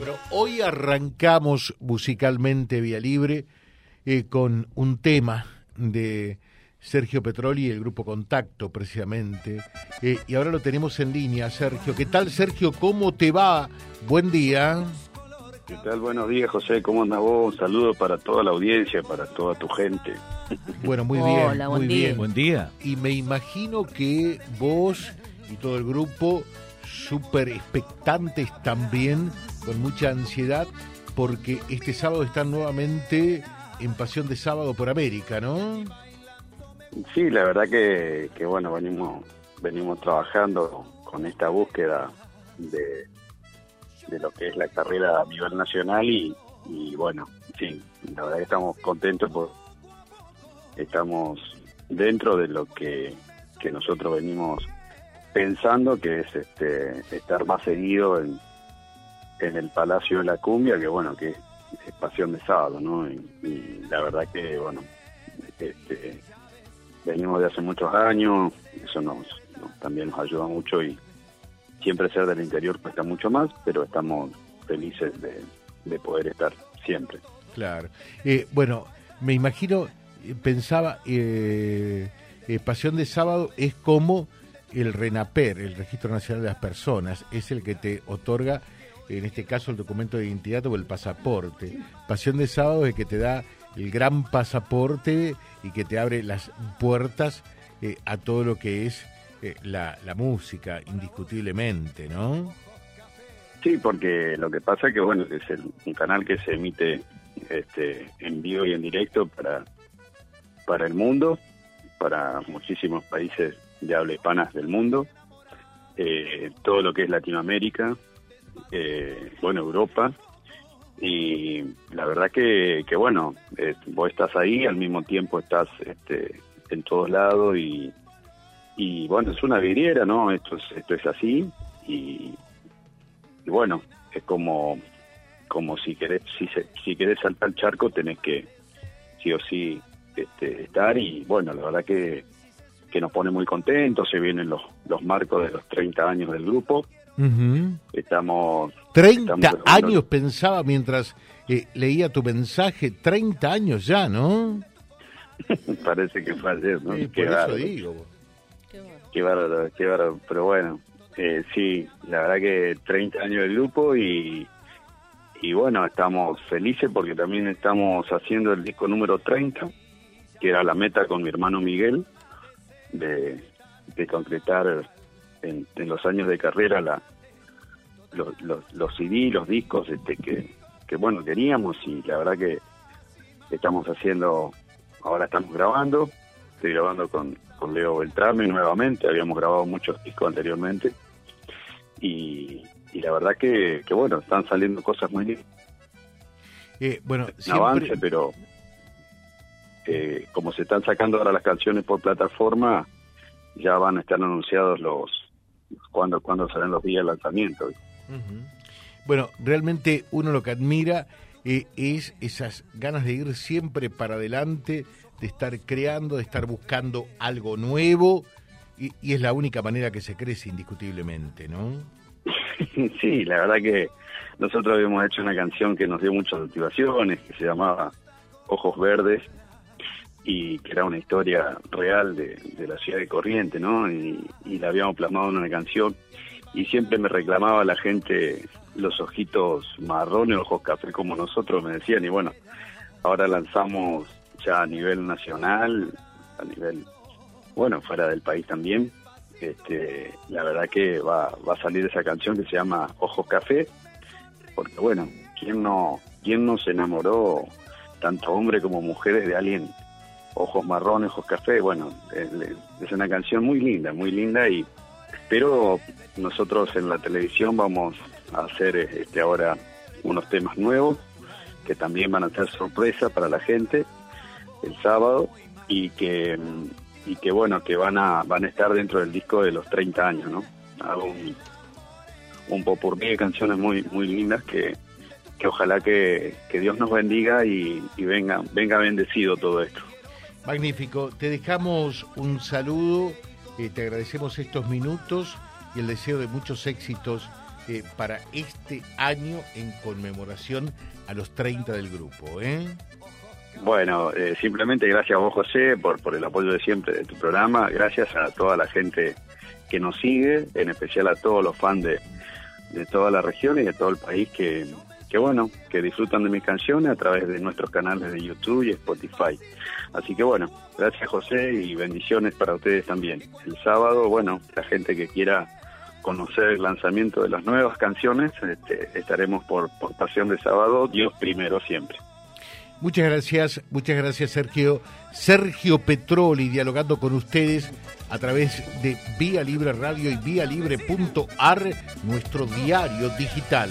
Bueno, hoy arrancamos musicalmente Vía Libre eh, con un tema de Sergio Petroli y el grupo Contacto, precisamente. Eh, y ahora lo tenemos en línea, Sergio. ¿Qué tal, Sergio? ¿Cómo te va? Buen día. ¿Qué tal? Buenos días, José. ¿Cómo andas vos? Un saludo para toda la audiencia, para toda tu gente. Bueno, muy bien. Hola, muy buen día. bien. Buen día. Y me imagino que vos y todo el grupo súper expectantes también, con mucha ansiedad, porque este sábado están nuevamente en Pasión de Sábado por América, ¿no? Sí, la verdad que, que bueno, venimos venimos trabajando con esta búsqueda de, de lo que es la carrera a nivel nacional y, y bueno, sí, la verdad que estamos contentos por estamos dentro de lo que, que nosotros venimos pensando que es este estar más seguido en, en el Palacio de la Cumbia, que bueno, que es pasión de sábado, ¿no? Y, la verdad que, bueno, este, venimos de hace muchos años, eso nos, nos- también nos ayuda mucho y siempre ser del interior cuesta mucho más, pero estamos felices de, de poder estar siempre. Claro. Eh, bueno, me imagino, eh, pensaba, eh, eh, Pasión de Sábado es como el RENAPER, el Registro Nacional de las Personas, es el que te otorga, en este caso, el documento de identidad o el pasaporte. Pasión de Sábado es que te da el gran pasaporte y que te abre las puertas eh, a todo lo que es eh, la, la música, indiscutiblemente, ¿no? Sí, porque lo que pasa es que, bueno, es el- un canal que se emite este, en vivo y en directo para, para el mundo, para muchísimos países de habla hispana del mundo, eh, todo lo que es Latinoamérica, eh, bueno, Europa, y la verdad que, que bueno, eh, vos estás ahí, al mismo tiempo estás este, en todos lados y, y bueno, es una vidriera, ¿no? Esto es, esto es así y, bueno, es como como si querés si, se- si querés saltar el charco tenés que sí o sí este, estar y bueno, la verdad que, que nos pone muy contentos, se vienen los, los marcos de los 30 años del grupo, Ujú. estamos 30 Estamos grabando. años pensaba mientras eh, leía tu mensaje, 30 años ya, ¿no? parece que fue ayer, ¿no? Sí, Qué por eso digo. Qué bárbaro, qué bárbaro. Pero bueno, eh, sí, la verdad que 30 años del grupo y, y bueno, estamos felices porque también estamos haciendo el disco número 30, que era la meta con mi hermano Miguel, de, de concretar en, en los años de carrera la, los, los, los CD, los discos este, que, que, bueno, queríamos y la verdad que estamos haciendo, ahora estamos grabando, estoy grabando con, con Leo Beltrame nuevamente, habíamos grabado muchos discos anteriormente y, y la verdad que, que bueno, están saliendo cosas muy lindas, Eh, bueno, un siempre, avance, pero eh, como se están sacando ahora las canciones por plataforma, ya van a estar anunciados los cuando cuando serán los días de lanzamiento. Bueno, realmente uno lo que admira eh, es esas ganas de ir siempre para adelante, de estar creando, de estar buscando algo nuevo, y, y es la única manera que se crece indiscutiblemente, ¿no? sí, la verdad que nosotros habíamos hecho una canción que nos dio muchas motivaciones, que se llamaba Ojos Verdes, y que era una historia real de, la ciudad de Corriente, ¿no? Y, la habíamos plasmado en una canción, y siempre me reclamaba la gente los ojitos marrones, ojos café como nosotros, me decían, y bueno, ahora lanzamos ya a nivel nacional, a nivel, bueno, fuera del país también, este, la verdad que va, va a salir esa canción que se llama Ojos Café, porque bueno, ¿quién no, quién no se enamoró, tanto hombre como mujeres, de alguien ojos marrones, ojos café? Bueno, es, una canción muy linda, muy linda y pero nosotros en la televisión vamos a hacer este ahora unos temas nuevos que también van a ser sorpresa para la gente el sábado y que y que bueno que van a van a estar dentro del disco de los 30 años no hago un un popurrí de canciones muy muy lindas que, que ojalá que, que Dios nos bendiga y, y venga venga bendecido todo esto Magnífico, te dejamos un saludo, eh, te agradecemos estos minutos y el deseo de muchos éxitos eh, para este año en conmemoración a los 30 del grupo. ¿eh? Bueno, eh, simplemente gracias a vos, José, por, por el apoyo de siempre de tu programa. Gracias a toda la gente que nos sigue, en especial a todos los fans de, de toda la región y de todo el país que, que bueno, que disfrutan de mis canciones a través de nuestros canales de YouTube y Spotify. Así que bueno, gracias José y bendiciones para ustedes también. El sábado, bueno, la gente que quiera conocer el lanzamiento de las nuevas canciones, este, estaremos por, por Pasión de Sábado, Dios primero siempre. Muchas gracias, muchas gracias Sergio. Sergio Petroli dialogando con ustedes a través de Vía Libre Radio y Vía Libre.ar, nuestro diario digital.